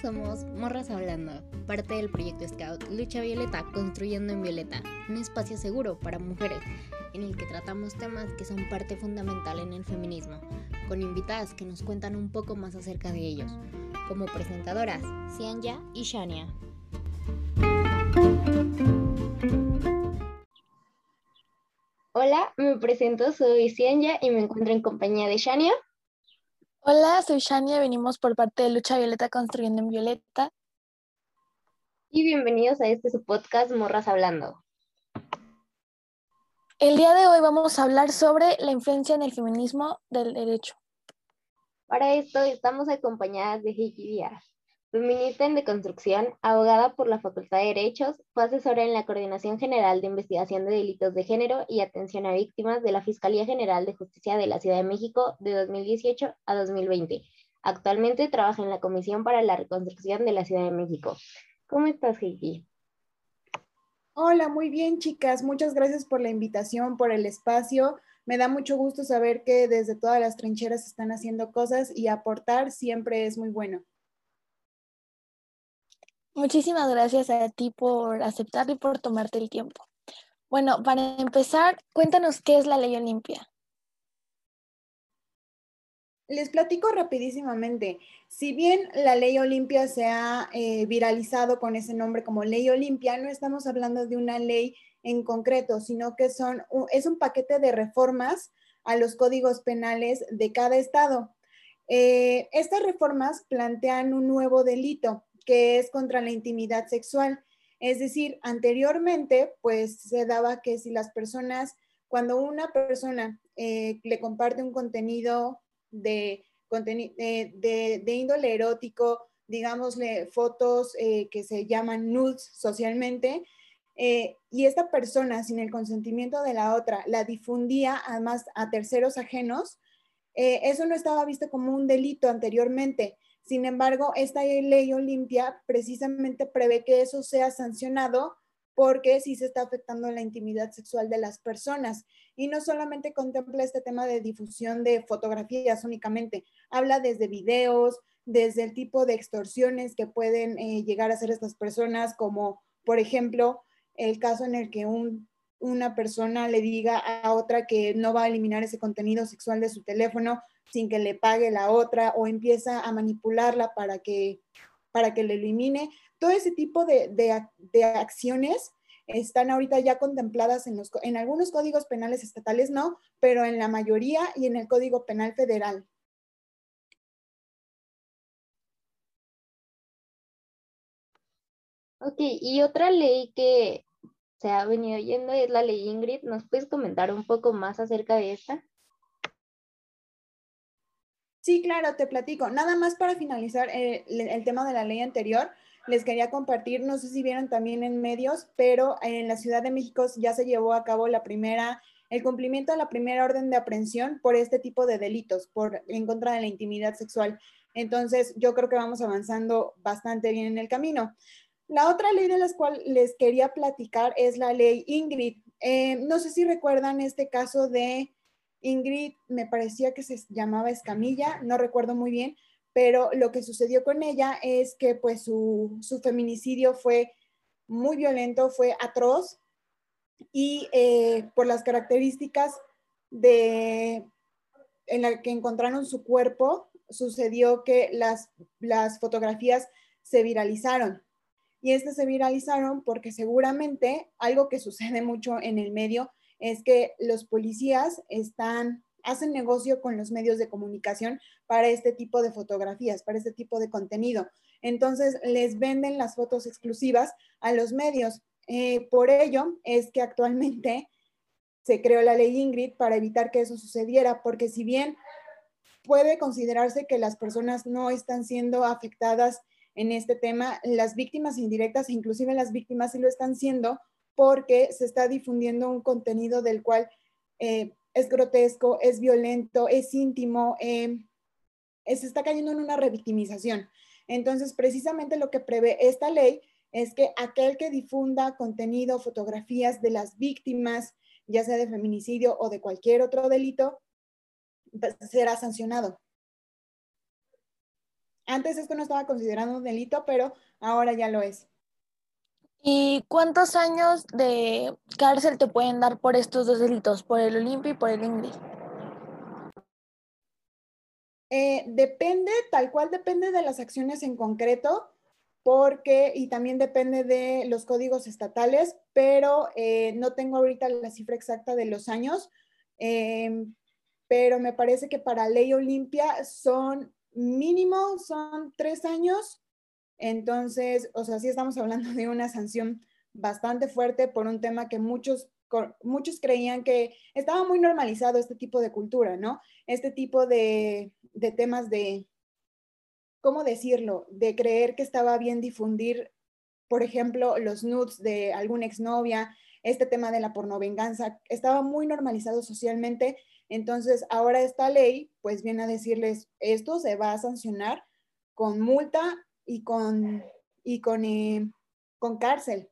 somos Morras Hablando, parte del proyecto Scout Lucha Violeta Construyendo en Violeta, un espacio seguro para mujeres en el que tratamos temas que son parte fundamental en el feminismo, con invitadas que nos cuentan un poco más acerca de ellos, como presentadoras Cianya y Shania. Hola, me presento, soy Cianya y me encuentro en compañía de Shania. Hola, soy Shania, venimos por parte de Lucha Violeta Construyendo en Violeta. Y bienvenidos a este su podcast Morras Hablando. El día de hoy vamos a hablar sobre la influencia en el feminismo del derecho. Para esto estamos acompañadas de Heiki Díaz, feminista en deconstrucción, abogada por la Facultad de Derechos, fue asesora en la Coordinación General de Investigación de Delitos de Género y Atención a Víctimas de la Fiscalía General de Justicia de la Ciudad de México de 2018 a 2020. Actualmente trabaja en la Comisión para la Reconstrucción de la Ciudad de México. ¿Cómo estás, Heiki? Hola, muy bien, chicas. Muchas gracias por la invitación, por el espacio. Me da mucho gusto saber que desde todas las trincheras están haciendo cosas y aportar siempre es muy bueno. Muchísimas gracias a ti por aceptar y por tomarte el tiempo. Bueno, para empezar, cuéntanos qué es la ley Olimpia. Les platico rapidísimamente. Si bien la ley Olimpia se ha eh, viralizado con ese nombre como ley Olimpia, no estamos hablando de una ley en concreto, sino que son, es un paquete de reformas a los códigos penales de cada estado. Eh, estas reformas plantean un nuevo delito, que es contra la intimidad sexual. Es decir, anteriormente, pues se daba que si las personas, cuando una persona eh, le comparte un contenido de, de, de, índole erótico, digámosle fotos eh, que se llaman nudes socialmente, eh, y esta persona, sin el consentimiento de la otra, la difundía además a terceros ajenos, eso no estaba visto como un delito anteriormente. Sin embargo, esta ley Olimpia precisamente prevé que eso sea sancionado porque sí se está afectando la intimidad sexual de las personas. Y no solamente contempla este tema de difusión de fotografías únicamente, habla desde videos, desde el tipo de extorsiones que pueden eh, llegar a hacer estas personas, como por ejemplo el caso en el que una persona le diga a otra que no va a eliminar ese contenido sexual de su teléfono sin que le pague la otra o empieza a manipularla para que, para que le elimine. Todo ese tipo de, de, acciones están ahorita ya contempladas en, los, en algunos códigos penales estatales, no, pero en la mayoría y en el Código Penal Federal. Ok, y otra ley que se ha venido oyendo es la ley Ingrid. ¿Nos puedes comentar un poco más acerca de esta? Sí, claro, te platico. Nada más para finalizar eh, el tema de la ley anterior, les quería compartir, no sé si vieron también en medios, pero en la Ciudad de México ya se llevó a cabo la primera, el cumplimiento de la primera orden de aprehensión por este tipo de delitos, por en contra de la intimidad sexual. Entonces, yo creo que vamos avanzando bastante bien en el camino. La otra ley de la cual les quería platicar es la ley Ingrid. Eh, no sé si recuerdan este caso de Ingrid me parecía que se llamaba Escamilla, no recuerdo muy bien, pero lo que sucedió con ella es que pues su, feminicidio fue muy violento, fue atroz y eh, por las características de en la que encontraron su cuerpo, sucedió que las, las fotografías se viralizaron. Y estas se viralizaron porque seguramente algo que sucede mucho en el medio es que los policías están, hacen negocio con los medios de comunicación para este tipo de fotografías, para este tipo de contenido. Entonces, les venden las fotos exclusivas a los medios. Eh, por ello es que actualmente se creó la ley Ingrid para evitar que eso sucediera, porque si bien puede considerarse que las personas no están siendo afectadas en este tema, las víctimas indirectas, inclusive las víctimas sí lo están siendo, porque se está difundiendo un contenido del cual eh, es grotesco, es violento, es íntimo, eh, se está cayendo en una revictimización. Entonces, precisamente lo que prevé esta ley es que aquel que difunda contenido, fotografías de las víctimas, ya sea de feminicidio o de cualquier otro delito, pues, será sancionado. Antes esto no estaba considerado un delito, pero ahora ya lo es. ¿Y cuántos años de cárcel te pueden dar por estos dos delitos, por el Olimpia y por el Ingrid? Eh, depende, tal cual depende de las acciones en concreto, porque, y también depende de los códigos estatales, pero eh, no tengo ahorita la cifra exacta de los años, em, pero me parece que para ley Olimpia son mínimo, son tres años, entonces, o sea, sí estamos hablando de una sanción bastante fuerte por un tema que muchos muchos creían que estaba muy normalizado este tipo de cultura, ¿no? Este tipo de, de temas de, ¿cómo decirlo? De creer que estaba bien difundir, por ejemplo, los nudes de alguna exnovia, este tema de la pornovenganza, estaba muy normalizado socialmente. Entonces, ahora esta ley, pues viene a decirles, esto se va a sancionar con multa y con, y con, eh, con cárcel.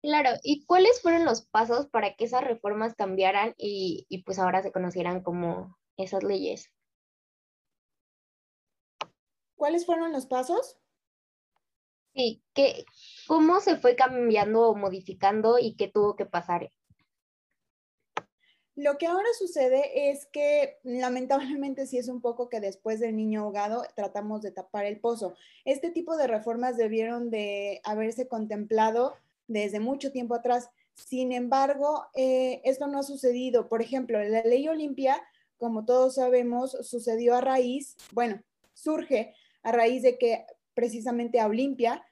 Claro, ¿y cuáles fueron los pasos para que esas reformas cambiaran y, y pues ahora se conocieran como esas leyes? ¿Cuáles fueron los pasos? Sí, ¿qué, ¿cómo se fue cambiando o modificando y qué tuvo que pasar? Lo que ahora sucede es que lamentablemente sí es un poco que después del niño ahogado tratamos de tapar el pozo. Este tipo de reformas debieron de haberse contemplado desde mucho tiempo atrás. Sin embargo, eh, esto no ha sucedido. Por ejemplo, la ley Olimpia, como todos sabemos, sucedió a raíz, bueno, surge a raíz de que precisamente a Olimpia,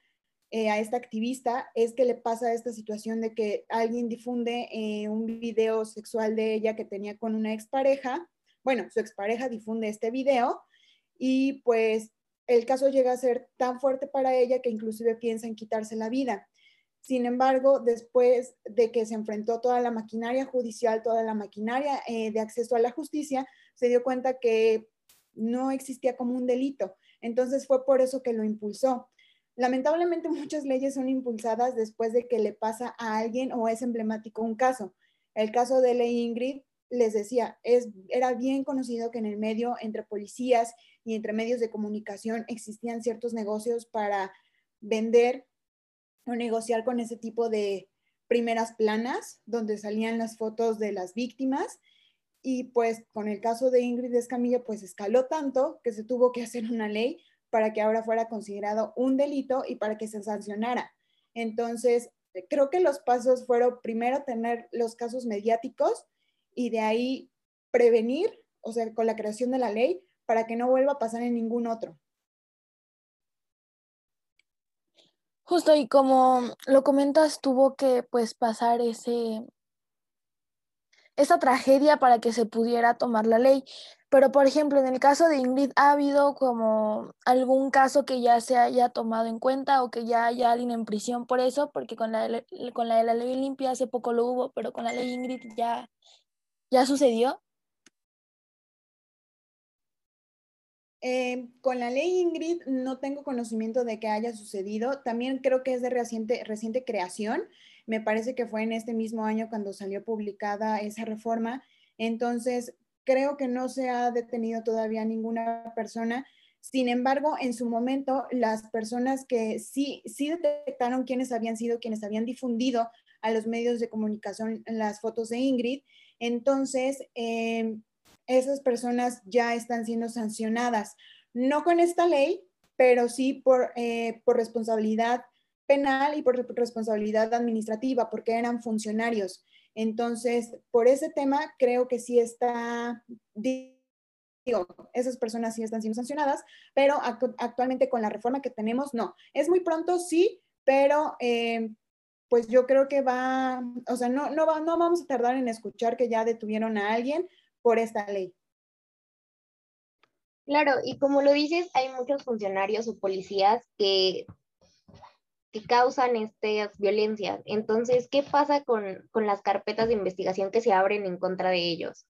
eh, a esta activista, es que le pasa esta situación de que alguien difunde eh, un video sexual de ella que tenía con una expareja. Bueno, su expareja difunde este video y pues el caso llega a ser tan fuerte para ella que inclusive piensa en quitarse la vida. Sin embargo, después de que se enfrentó toda la maquinaria judicial, toda la maquinaria eh, de acceso a la justicia, se dio cuenta que no existía como un delito. Entonces fue por eso que lo impulsó. Lamentablemente muchas leyes son impulsadas después de que le pasa a alguien o es emblemático un caso. El caso de Ley Ingrid, les decía, es, era bien conocido que en el medio, entre policías y entre medios de comunicación, existían ciertos negocios para vender o negociar con ese tipo de primeras planas donde salían las fotos de las víctimas y pues con el caso de Ingrid Escamilla pues escaló tanto que se tuvo que hacer una ley para que ahora fuera considerado un delito y para que se sancionara. Entonces, creo que los pasos fueron primero tener los casos mediáticos y de ahí prevenir, o sea, con la creación de la ley, para que no vuelva a pasar en ningún otro. Justo y como lo comentas, tuvo que pues pasar ese esa tragedia para que se pudiera tomar la ley. Pero por ejemplo, en el caso de Ingrid, ¿ha habido como algún caso que ya se haya tomado en cuenta o que ya haya alguien en prisión por eso? Porque con la, con la de la ley limpia hace poco lo hubo, pero con la ley Ingrid ya, ya sucedió. Eh, con la ley Ingrid no tengo conocimiento de que haya sucedido. También creo que es de reciente, reciente creación. Me parece que fue en este mismo año cuando salió publicada esa reforma. Entonces, creo que no se ha detenido todavía ninguna persona. Sin embargo, en su momento, las personas que sí, sí detectaron quiénes habían sido, quienes habían difundido a los medios de comunicación las fotos de Ingrid, entonces eh, esas personas ya están siendo sancionadas, no con esta ley, pero sí por, eh, por responsabilidad penal y por responsabilidad administrativa, porque eran funcionarios. Entonces, por ese tema, creo que sí está, digo, esas personas sí están siendo sancionadas, pero actualmente con la reforma que tenemos, no. Es muy pronto, sí, pero eh, pues yo creo que va, o sea, no, no, no vamos a tardar en escuchar que ya detuvieron a alguien, por esta ley. Claro, y como lo dices, hay muchos funcionarios o policías que, que causan estas violencias. Entonces, ¿qué pasa con, con las carpetas de investigación que se abren en contra de ellos?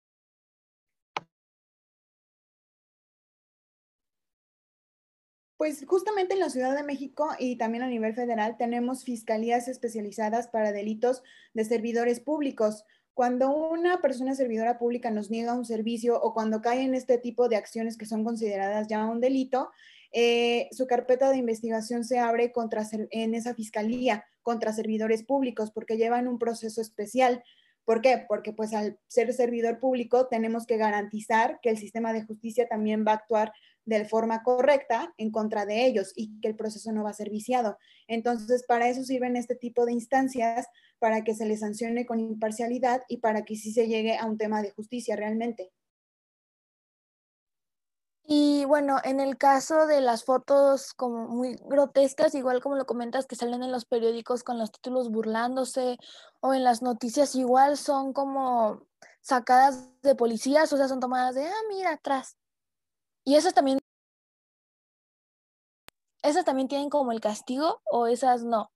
Pues justamente en la Ciudad de México y también a nivel federal tenemos fiscalías especializadas para delitos de servidores públicos. Cuando una persona servidora pública nos niega un servicio o cuando cae en este tipo de acciones que son consideradas ya un delito, eh, su carpeta de investigación se abre contra, en esa fiscalía contra servidores públicos porque llevan un proceso especial. ¿Por qué? Porque pues al ser servidor público tenemos que garantizar que el sistema de justicia también va a actuar de forma correcta en contra de ellos y que el proceso no va a ser viciado. Entonces, para eso sirven este tipo de instancias, para que se les sancione con imparcialidad y para que sí se llegue a un tema de justicia realmente. Y bueno, en el caso de las fotos como muy grotescas, igual como lo comentas, que salen en los periódicos con los títulos burlándose o en las noticias, igual son como sacadas de policías, o sea, son tomadas de, ah, mira, atrás. Y esas también, esas también tienen como el castigo o esas no.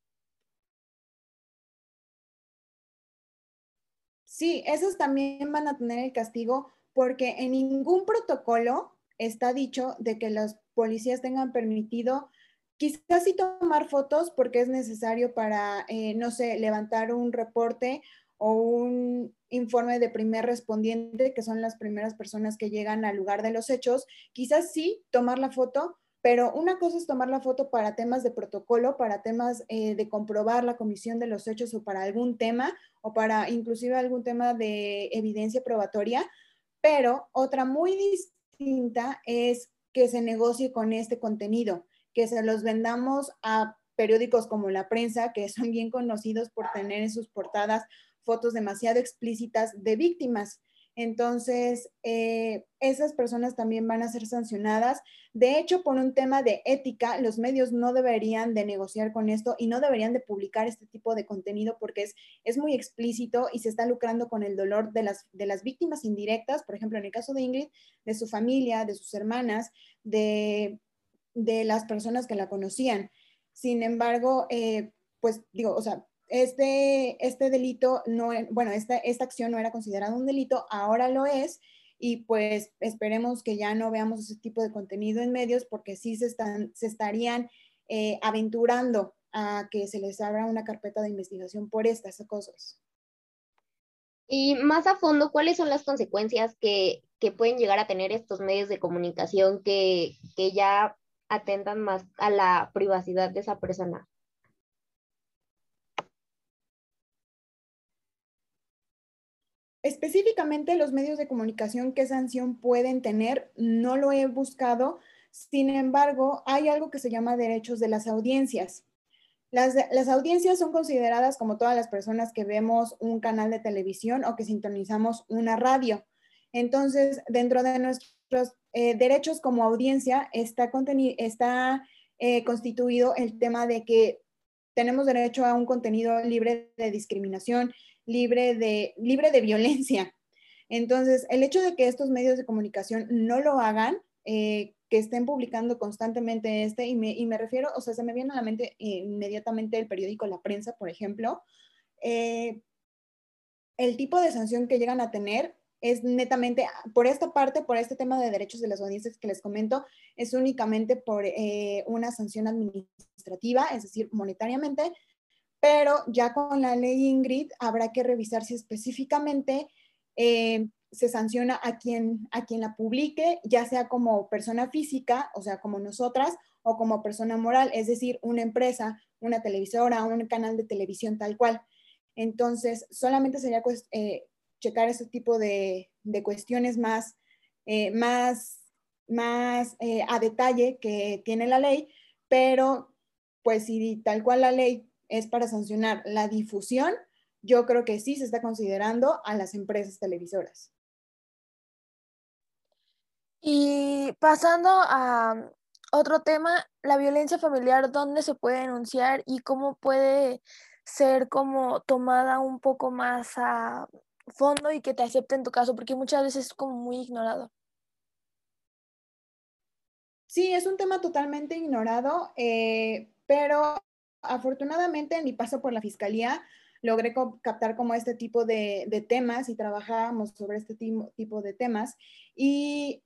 Sí, esas también van a tener el castigo porque en ningún protocolo está dicho de que los policías tengan permitido quizás sí tomar fotos porque es necesario para, eh, no sé, levantar un reporte o un informe de primer respondiente, que son las primeras personas que llegan al lugar de los hechos, quizás sí tomar la foto, pero una cosa es tomar la foto para temas de protocolo, para temas eh, de comprobar la comisión de los hechos o para algún tema o para inclusive algún tema de evidencia probatoria, pero otra muy distinta es que se negocie con este contenido, que se los vendamos a periódicos como la prensa, que son bien conocidos por tener en sus portadas fotos demasiado explícitas de víctimas. Entonces, eh, esas personas también van a ser sancionadas. De hecho, por un tema de ética, los medios no deberían de negociar con esto y no deberían de publicar este tipo de contenido porque es, es muy explícito y se está lucrando con el dolor de las, de las víctimas indirectas, por ejemplo, en el caso de Ingrid, de su familia, de sus hermanas, de, de las personas que la conocían. Sin embargo, eh, pues digo, o sea, este, este delito, no, bueno, esta, esta acción no era considerada un delito, ahora lo es, y pues esperemos que ya no veamos ese tipo de contenido en medios porque sí se, están, se estarían eh, aventurando a que se les abra una carpeta de investigación por estas cosas. Y más a fondo, ¿cuáles son las consecuencias que, que pueden llegar a tener estos medios de comunicación que, que ya atentan más a la privacidad de esa persona? Específicamente los medios de comunicación, ¿qué sanción pueden tener? No lo he buscado. Sin embargo, hay algo que se llama derechos de las audiencias. Las, las, audiencias son consideradas como todas las personas que vemos un canal de televisión o que sintonizamos una radio. Entonces, dentro de nuestros eh, derechos como audiencia está, está eh, constituido el tema de que tenemos derecho a un contenido libre de discriminación, libre de, libre de violencia. Entonces, el hecho de que estos medios de comunicación no lo hagan, eh, que estén publicando constantemente este, y me, y me, refiero, o sea, se me viene a la mente inmediatamente el periódico La Prensa, por ejemplo, eh, el tipo de sanción que llegan a tener es netamente, por esta parte, por este tema de derechos de las audiencias que les comento, es únicamente por eh, una sanción administrativa, es decir, monetariamente, pero ya con la ley Ingrid habrá que revisar si específicamente eh, se sanciona a quien, a quien la publique, ya sea como persona física, o sea, como nosotras, o como persona moral, es decir, una empresa, una televisora, un canal de televisión tal cual. Entonces, solamente sería eh, checar ese tipo de, cuestiones más, eh, más, más a detalle que tiene la ley, pero pues si tal cual la ley es para sancionar la difusión, yo creo que sí se está considerando a las empresas televisoras. Y pasando a otro tema, la violencia familiar, ¿dónde se puede denunciar y cómo puede ser como tomada un poco más a fondo y que te acepten tu caso? Porque muchas veces es como muy ignorado. Sí, es un tema totalmente ignorado, eh, pero afortunadamente en mi paso por la fiscalía logré captar como este tipo de, temas y trabajábamos sobre este tipo de temas. Y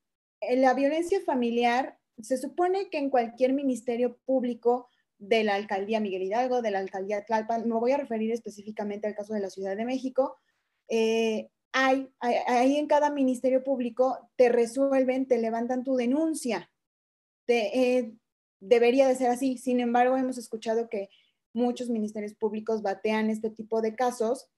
la violencia familiar se supone que en cualquier ministerio público de la alcaldía Miguel Hidalgo, de la alcaldía Tlalpan, me voy a referir específicamente al caso de la Ciudad de México, eh, hay, ahí en cada ministerio público te resuelven, te levantan tu denuncia. Eh, debería de ser así. Sin embargo, hemos escuchado que muchos ministerios públicos batean este tipo de casos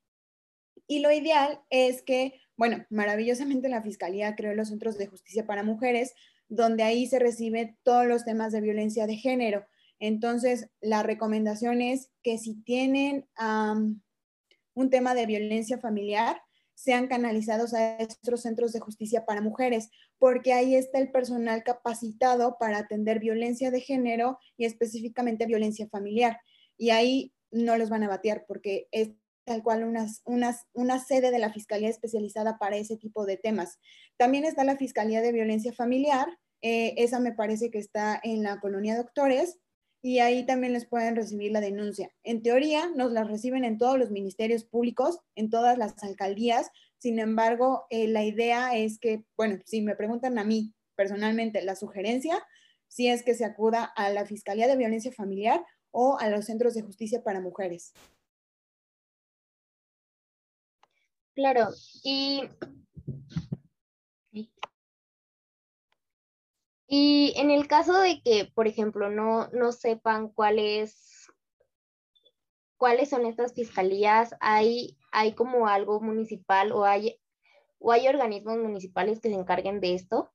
y lo ideal es que, bueno, maravillosamente la Fiscalía creó los centros de justicia para mujeres, donde ahí se reciben todos los temas de violencia de género. Entonces, la recomendación es que si tienen un tema de violencia familiar, sean canalizados a estos centros de justicia para mujeres, porque ahí está el personal capacitado para atender violencia de género y específicamente violencia familiar. Y ahí no los van a batear porque es tal cual una sede de la Fiscalía especializada para ese tipo de temas. También está la Fiscalía de Violencia Familiar, eh, esa me parece que está en la colonia Doctores, y ahí también les pueden recibir la denuncia. En teoría, nos la reciben en todos los ministerios públicos, en todas las alcaldías. Sin embargo, eh, la idea es que, bueno, si me preguntan a mí personalmente, la sugerencia, si es que se acuda a la Fiscalía de Violencia Familiar o a los centros de justicia para mujeres. Claro, y, y en el caso de que, por ejemplo, no, no sepan cuáles cuáles son estas fiscalías, hay, hay como algo municipal o hay, o hay organismos municipales que se encarguen de esto.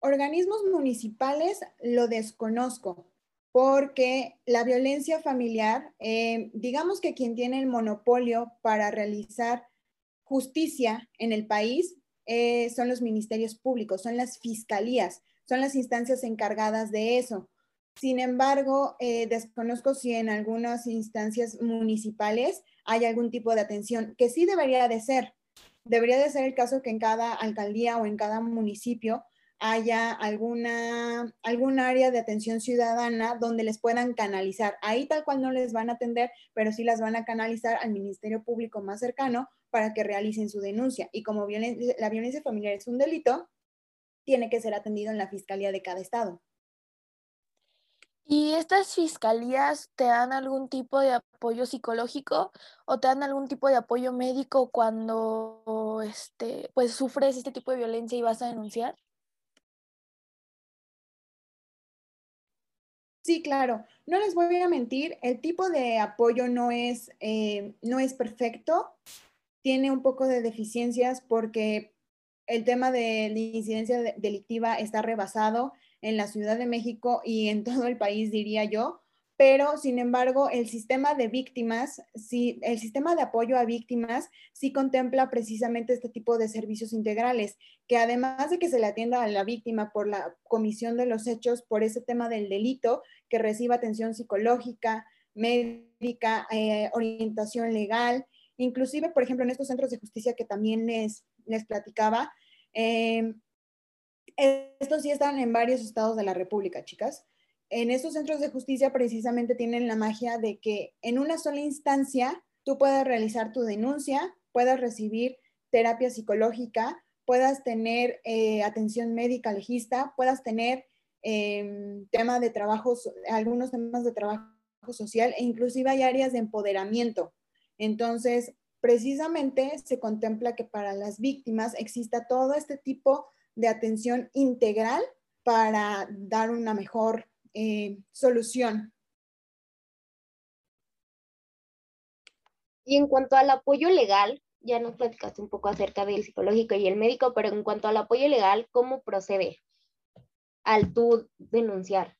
Organismos municipales lo desconozco porque la violencia familiar, eh, digamos que quien tiene el monopolio para realizar justicia en el país eh, son los ministerios públicos, son las fiscalías, son las instancias encargadas de eso. Sin embargo, eh, desconozco si en algunas instancias municipales hay algún tipo de atención, que sí debería de ser. Debería de ser el caso que en cada alcaldía o en cada municipio haya alguna, algún área de atención ciudadana donde les puedan canalizar. Ahí tal cual no les van a atender, pero sí las van a canalizar al Ministerio Público más cercano para que realicen su denuncia. Y como la violencia familiar es un delito, tiene que ser atendido en la Fiscalía de cada estado. ¿Y estas fiscalías te dan algún tipo de apoyo psicológico o te dan algún tipo de apoyo médico cuando este, pues, sufres este tipo de violencia y vas a denunciar? Sí, claro. No les voy a mentir, el tipo de apoyo no es, eh, no es perfecto, tiene un poco de deficiencias porque el tema de la incidencia delictiva está rebasado en la Ciudad de México y en todo el país, diría yo pero sin embargo el sistema de víctimas, sí, el sistema de apoyo a víctimas sí contempla precisamente este tipo de servicios integrales, que además de que se le atienda a la víctima por la comisión de los hechos, por ese tema del delito, que reciba atención psicológica, médica, eh, orientación legal, inclusive, por ejemplo, en estos centros de justicia que también les, les platicaba, eh, estos sí están en varios estados de la República, chicas en estos centros de justicia precisamente tienen la magia de que en una sola instancia tú puedas realizar tu denuncia, puedas recibir terapia psicológica, puedas tener eh, atención médica legista, puedas tener eh, tema de trabajo, algunos temas de trabajo social e inclusive hay áreas de empoderamiento. Entonces, precisamente se contempla que para las víctimas exista todo este tipo de atención integral para dar una mejor eh, solución. Y en cuanto al apoyo legal, ya nos platicaste un poco acerca del psicológico y el médico, pero en cuanto al apoyo legal, ¿cómo procede al tú denunciar?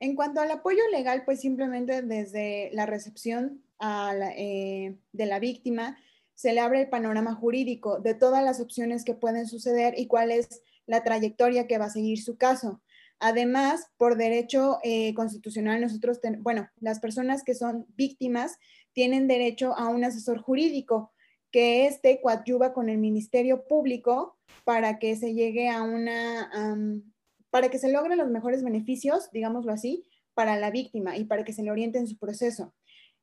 En cuanto al apoyo legal, pues simplemente desde la recepción eh, de la víctima se le abre el panorama jurídico de todas las opciones que pueden suceder y cuál es la trayectoria que va a seguir su caso. Además, por derecho eh, constitucional, nosotros, bueno, las personas que son víctimas tienen derecho a un asesor jurídico que éste coadyuva con el Ministerio Público para que se llegue a una, para que se logren los mejores beneficios, digámoslo así, para la víctima y para que se le oriente en su proceso.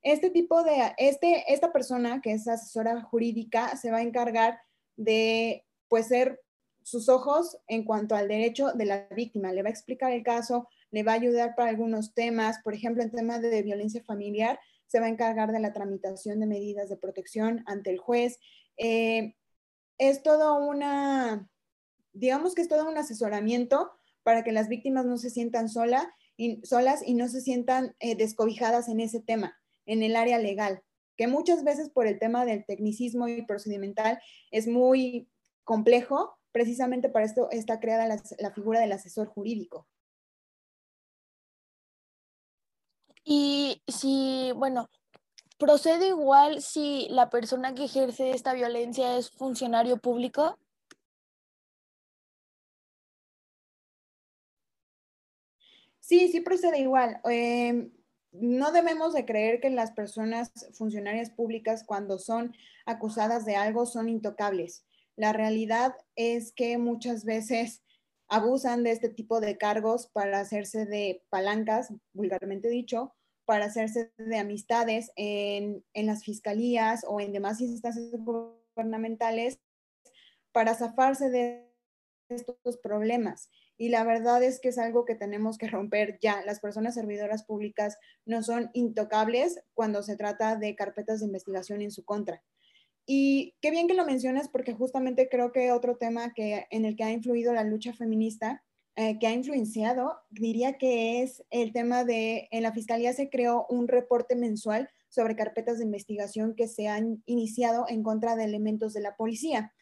Este tipo de, este, esta persona que es asesora jurídica se va a encargar de, pues, ser sus ojos en cuanto al derecho de la víctima. Le va a explicar el caso, le va a ayudar para algunos temas, por ejemplo, en temas de violencia familiar, se va a encargar de la tramitación de medidas de protección ante el juez. Eh, es todo una, digamos que es todo un asesoramiento para que las víctimas no se sientan solas y no se sientan eh, descobijadas en ese tema, en el área legal, que muchas veces por el tema del tecnicismo y procedimental es muy complejo, precisamente para esto está creada la figura del asesor jurídico. Y si, bueno, procede igual si la persona que ejerce esta violencia es funcionario público. Sí, sí procede igual. Em, no debemos de creer que las personas funcionarias públicas cuando son acusadas de algo son intocables. La realidad es que muchas veces abusan de este tipo de cargos para hacerse de palancas, vulgarmente dicho, para hacerse de amistades en, en las fiscalías o en demás instancias gubernamentales para zafarse de estos problemas. Y la verdad es que es algo que tenemos que romper ya. Las personas servidoras públicas no son intocables cuando se trata de carpetas de investigación en su contra. Y qué bien que lo mencionas porque justamente creo que otro tema que, en el que ha influido la lucha feminista, eh, que ha influenciado, diría que es el tema de, en la Fiscalía se creó un reporte mensual sobre carpetas de investigación que se han iniciado en contra de elementos de la policía.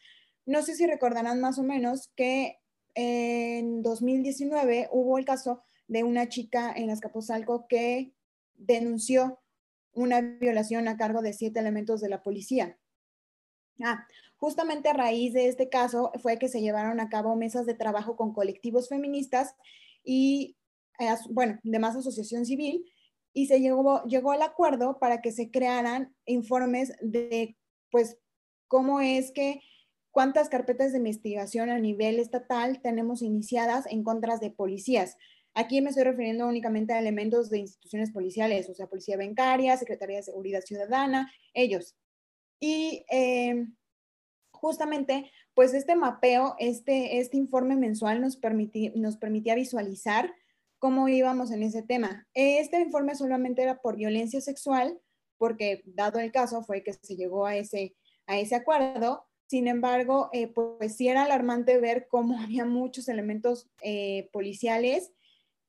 No sé si recordarán más o menos que en 2019 hubo el caso de una chica en Azcapotzalco que denunció una violación a cargo de siete elementos de la policía. Ah, justamente a raíz de este caso fue que se llevaron a cabo mesas de trabajo con colectivos feministas y, eh, bueno, demás asociación civil, y se llegó, llegó al acuerdo para que se crearan informes de, pues, cómo es que cuántas carpetas de investigación a nivel estatal tenemos iniciadas en contra de policías. Aquí me estoy refiriendo únicamente a elementos de instituciones policiales, o sea, Policía Bancaria, Secretaría de Seguridad Ciudadana, ellos. Y eh, justamente, pues este mapeo, este, este informe mensual nos, nos permitía visualizar cómo íbamos en ese tema. Este informe solamente era por violencia sexual, porque dado el caso fue que se llegó a ese, a ese acuerdo, sin embargo, eh, pues, sí era alarmante ver cómo había muchos elementos eh, policiales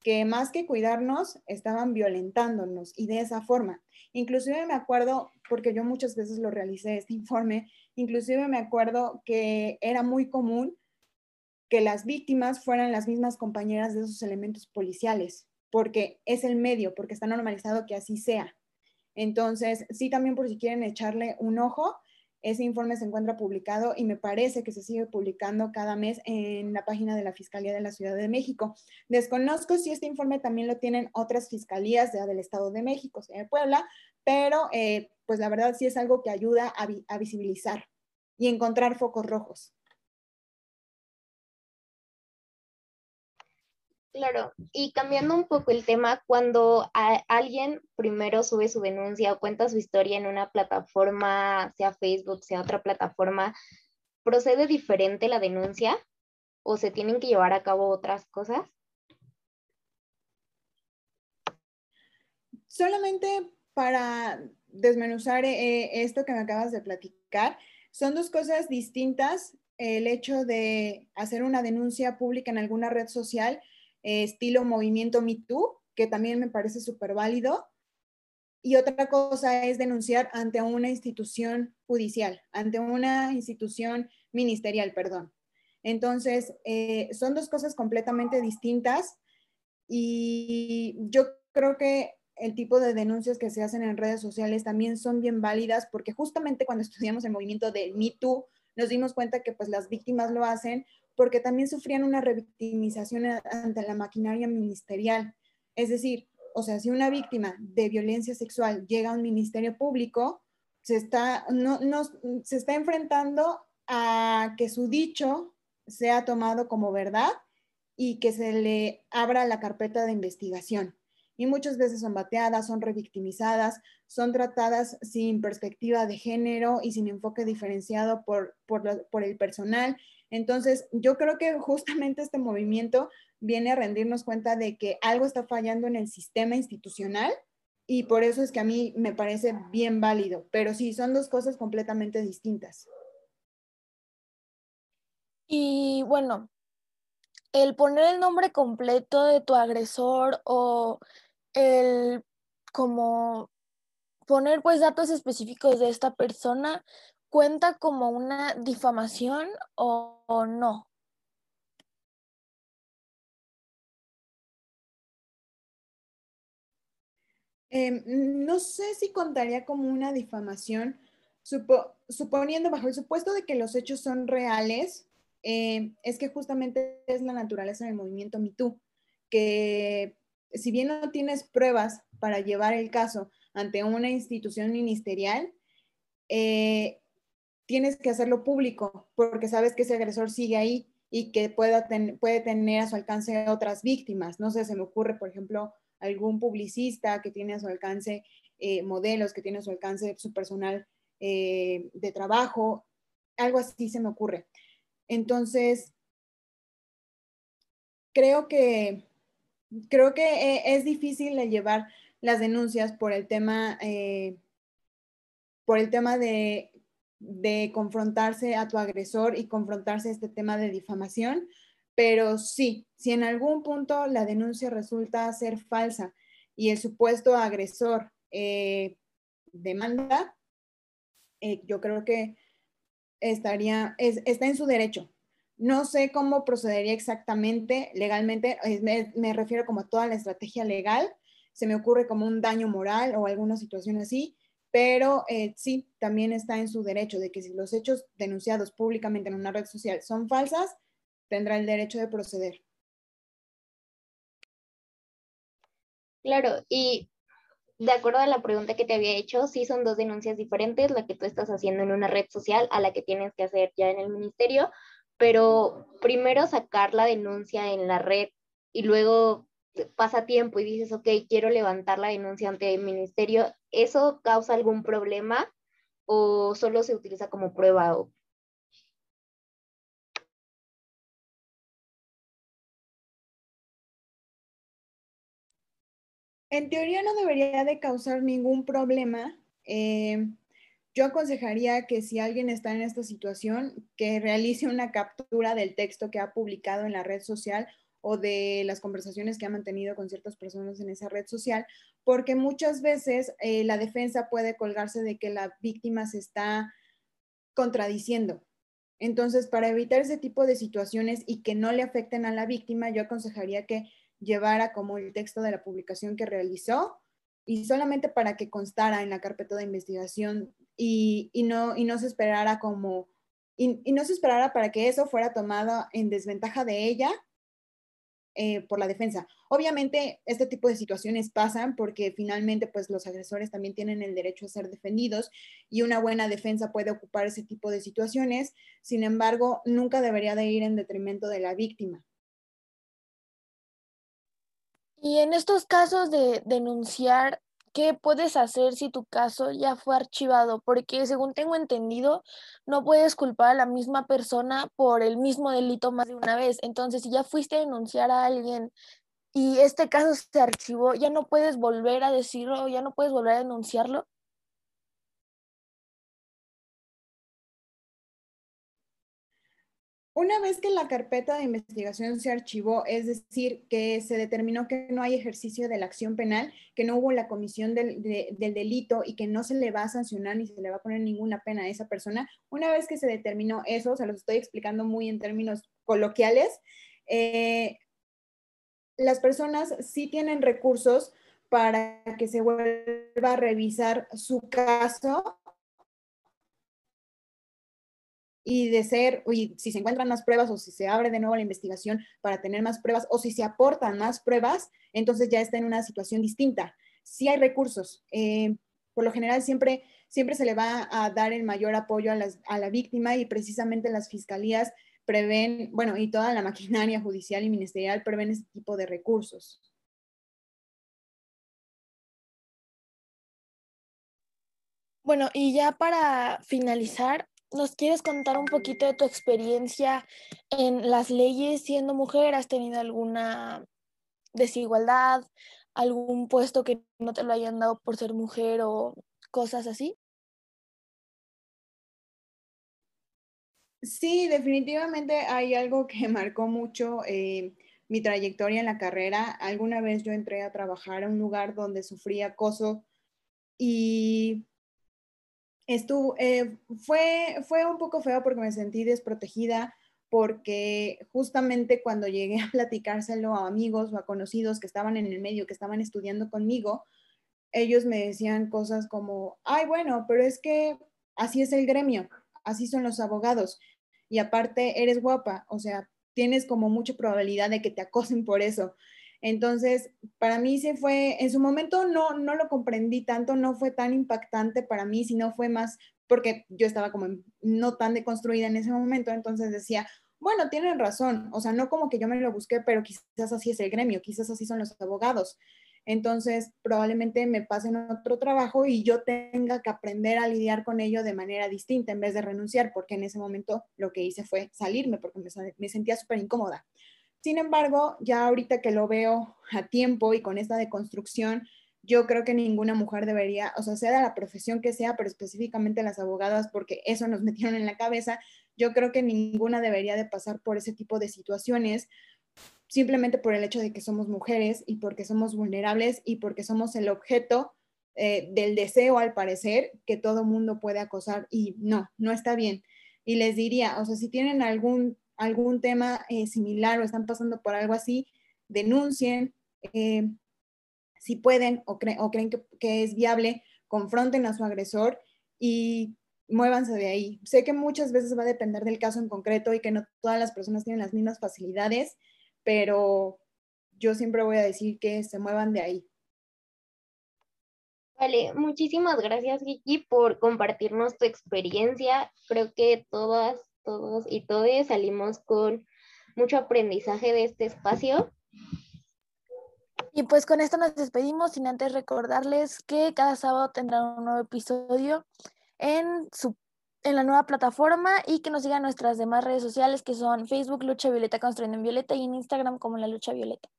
que más que cuidarnos, estaban violentándonos y de esa forma. Inclusive me acuerdo, porque yo muchas veces lo realicé este informe, inclusive me acuerdo que era muy común que las víctimas fueran las mismas compañeras de esos elementos policiales, porque es el medio, porque está normalizado que así sea. Entonces, sí, también por si quieren echarle un ojo, ese informe se encuentra publicado y me parece que se sigue publicando cada mes en la página de la Fiscalía de la Ciudad de México. Desconozco si este informe también lo tienen otras fiscalías del Estado de México, sea de Puebla, pero eh, pues la verdad sí es algo que ayuda a visibilizar y encontrar focos rojos. Claro, y cambiando un poco el tema, cuando alguien primero sube su denuncia o cuenta su historia en una plataforma, sea Facebook, sea otra plataforma, ¿procede diferente la denuncia o se tienen que llevar a cabo otras cosas? Solamente para desmenuzar eh, esto que me acabas de platicar, son dos cosas distintas. El hecho de hacer una denuncia pública en alguna red social eh, estilo movimiento Me Too, que también me parece súper válido. Y otra cosa es denunciar ante una institución judicial, ante una institución ministerial, perdón. Entonces, eh, son dos cosas completamente distintas y yo creo que el tipo de denuncias que se hacen en redes sociales también son bien válidas porque justamente cuando estudiamos el movimiento de Me Too nos dimos cuenta que pues las víctimas lo hacen porque también sufrían una revictimización ante la maquinaria ministerial. Es decir, o sea, si una víctima de violencia sexual llega a un ministerio público, se está, no, se está enfrentando a que su dicho sea tomado como verdad y que se le abra la carpeta de investigación. Y muchas veces son bateadas, son revictimizadas, son tratadas sin perspectiva de género y sin enfoque diferenciado por, por, por el personal entonces, yo creo que justamente este movimiento viene a rendirnos cuenta de que algo está fallando en el sistema institucional y por eso es que a mí me parece bien válido, pero sí, son dos cosas completamente distintas. Y bueno, el poner el nombre completo de tu agresor o el como poner pues datos específicos de esta persona cuenta como una difamación o, no. Em, no sé si contaría como una difamación, suponiendo bajo el supuesto de que los hechos son reales, em, es que justamente es la naturaleza del movimiento MeToo, que si bien no tienes pruebas para llevar el caso ante una institución ministerial, eh, tienes que hacerlo público porque sabes que ese agresor sigue ahí y que pueda puede tener a su alcance otras víctimas. No sé, se me ocurre, por ejemplo, algún publicista que tiene a su alcance eh, modelos, que tiene a su alcance su personal eh, de trabajo, algo así se me ocurre. Entonces, creo que, creo que eh, es difícil llevar las denuncias por el tema, por el tema de, de confrontarse a tu agresor y confrontarse a este tema de difamación, pero sí, si en algún punto la denuncia resulta ser falsa y el supuesto agresor eh, demanda, eh, yo creo que estaría, está en su derecho. No sé cómo procedería exactamente legalmente, me, refiero como a toda la estrategia legal, se me ocurre como un daño moral o alguna situación así, pero eh, sí, también está en su derecho de que si los hechos denunciados públicamente en una red social son falsas, tendrá el derecho de proceder. Claro, y de acuerdo a la pregunta que te había hecho, sí son dos denuncias diferentes, la que tú estás haciendo en una red social a la que tienes que hacer ya en el ministerio, pero primero sacar la denuncia en la red y luego pasa tiempo y dices, ok, quiero levantar la denuncia ante el ministerio, ¿eso causa algún problema o solo se utiliza como prueba o En teoría no debería de causar ningún problema. Eh, yo aconsejaría que si alguien está en esta situación, que realice una captura del texto que ha publicado en la red social o de las conversaciones que ha mantenido con ciertas personas en esa red social, porque muchas veces eh, la defensa puede colgarse de que la víctima se está contradiciendo. Entonces, para evitar ese tipo de situaciones y que no le afecten a la víctima, yo aconsejaría que llevara como el texto de la publicación que realizó y solamente para que constara en la carpeta de investigación y, no, y no se esperara como, y, no se esperara para que eso fuera tomado en desventaja de ella eh, por la defensa. Obviamente, este tipo de situaciones pasan porque finalmente, pues los agresores también tienen el derecho a ser defendidos y una buena defensa puede ocupar ese tipo de situaciones. Sin embargo, nunca debería de ir en detrimento de la víctima. Y en estos casos de denunciar, ¿qué puedes hacer si tu caso ya fue archivado? Porque según tengo entendido, no puedes culpar a la misma persona por el mismo delito más de una vez. Entonces, si ya fuiste a denunciar a alguien y este caso se archivó, ya no puedes volver a decirlo, ya no puedes volver a denunciarlo. Una vez que la carpeta de investigación se archivó, es decir, que se determinó que no hay ejercicio de la acción penal, que no hubo la comisión del, delito y que no se le va a sancionar ni se le va a poner ninguna pena a esa persona, una vez que se determinó eso, se los estoy explicando muy en términos coloquiales, eh, las personas sí tienen recursos para que se vuelva a revisar su caso y de ser, y si se encuentran más pruebas o si se abre de nuevo la investigación para tener más pruebas o si se aportan más pruebas, entonces ya está en una situación distinta. Si hay recursos, eh, por lo general siempre, siempre se le va a dar el mayor apoyo a, a la víctima y precisamente las fiscalías prevén, bueno, y toda la maquinaria judicial y ministerial prevén este tipo de recursos. Bueno, y ya para finalizar, ¿nos quieres contar un poquito de tu experiencia en las leyes siendo mujer? ¿Has tenido alguna desigualdad, algún puesto que no te lo hayan dado por ser mujer o cosas así? Sí, definitivamente hay algo que marcó mucho eh, mi trayectoria en la carrera. Alguna vez yo entré a trabajar a un lugar donde sufrí acoso y estuvo, eh, fue, fue un poco feo porque me sentí desprotegida porque justamente cuando llegué a platicárselo a amigos o a conocidos que estaban en el medio, que estaban estudiando conmigo, ellos me decían cosas como, ay, bueno, pero es que así es el gremio, así son los abogados y aparte eres guapa, o sea, tienes como mucha probabilidad de que te acosen por eso. Entonces, para mí se fue, en su momento no, no lo comprendí tanto, no fue tan impactante para mí, sino fue más porque yo estaba como no tan deconstruida en ese momento, entonces decía, bueno, tienen razón, o sea, no como que yo me lo busqué, pero quizás así es el gremio, quizás así son los abogados. Entonces, probablemente me pasen otro trabajo y yo tenga que aprender a lidiar con ello de manera distinta en vez de renunciar, porque en ese momento lo que hice fue salirme porque me, sentía súper incómoda. Sin embargo, ya ahorita que lo veo a tiempo y con esta deconstrucción, yo creo que ninguna mujer debería, o sea, sea de la profesión que sea, pero específicamente las abogadas, porque eso nos metieron en la cabeza, yo creo que ninguna debería de pasar por ese tipo de situaciones simplemente por el hecho de que somos mujeres y porque somos vulnerables y porque somos el objeto eh, del deseo, al parecer, que todo mundo puede acosar y no, no está bien. Y les diría, o sea, si tienen algún, algún tema eh, similar o están pasando por algo así, denuncien, eh, si pueden o, creen que, que es viable, confronten a su agresor y muévanse de ahí. Sé que muchas veces va a depender del caso en concreto y que no todas las personas tienen las mismas facilidades, pero yo siempre voy a decir que se muevan de ahí. Vale, muchísimas gracias, Gigi, por compartirnos tu experiencia. Creo que todas, todos y todes salimos con mucho aprendizaje de este espacio. Y pues con esto nos despedimos sin antes recordarles que cada sábado tendrán un nuevo episodio en su en la nueva plataforma y que nos sigan nuestras demás redes sociales que son Facebook Lucha Violeta Construyendo en Violeta y en Instagram como La Lucha Violeta.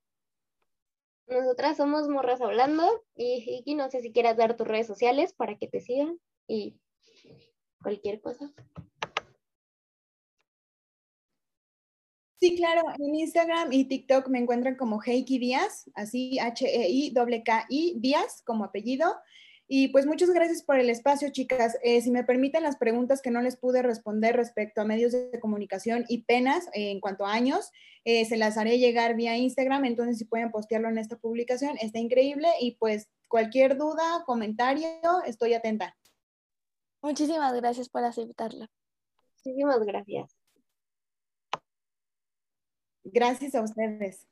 Nosotras somos Morras Hablando y Hiki, no sé si quieras dar tus redes sociales para que te sigan y cualquier cosa. Sí, claro, en Instagram y TikTok me encuentran como Heiki Díaz, así H-E-I-K-I Díaz como apellido. Y pues muchas gracias por el espacio, chicas. Eh, si me permiten las preguntas que no les pude responder respecto a medios de comunicación y penas eh, en cuanto a años, eh, se las haré llegar vía Instagram, entonces si pueden postearlo en esta publicación, está increíble y pues cualquier duda, comentario, estoy atenta. Muchísimas gracias por aceptarla. Muchísimas gracias. Gracias a ustedes.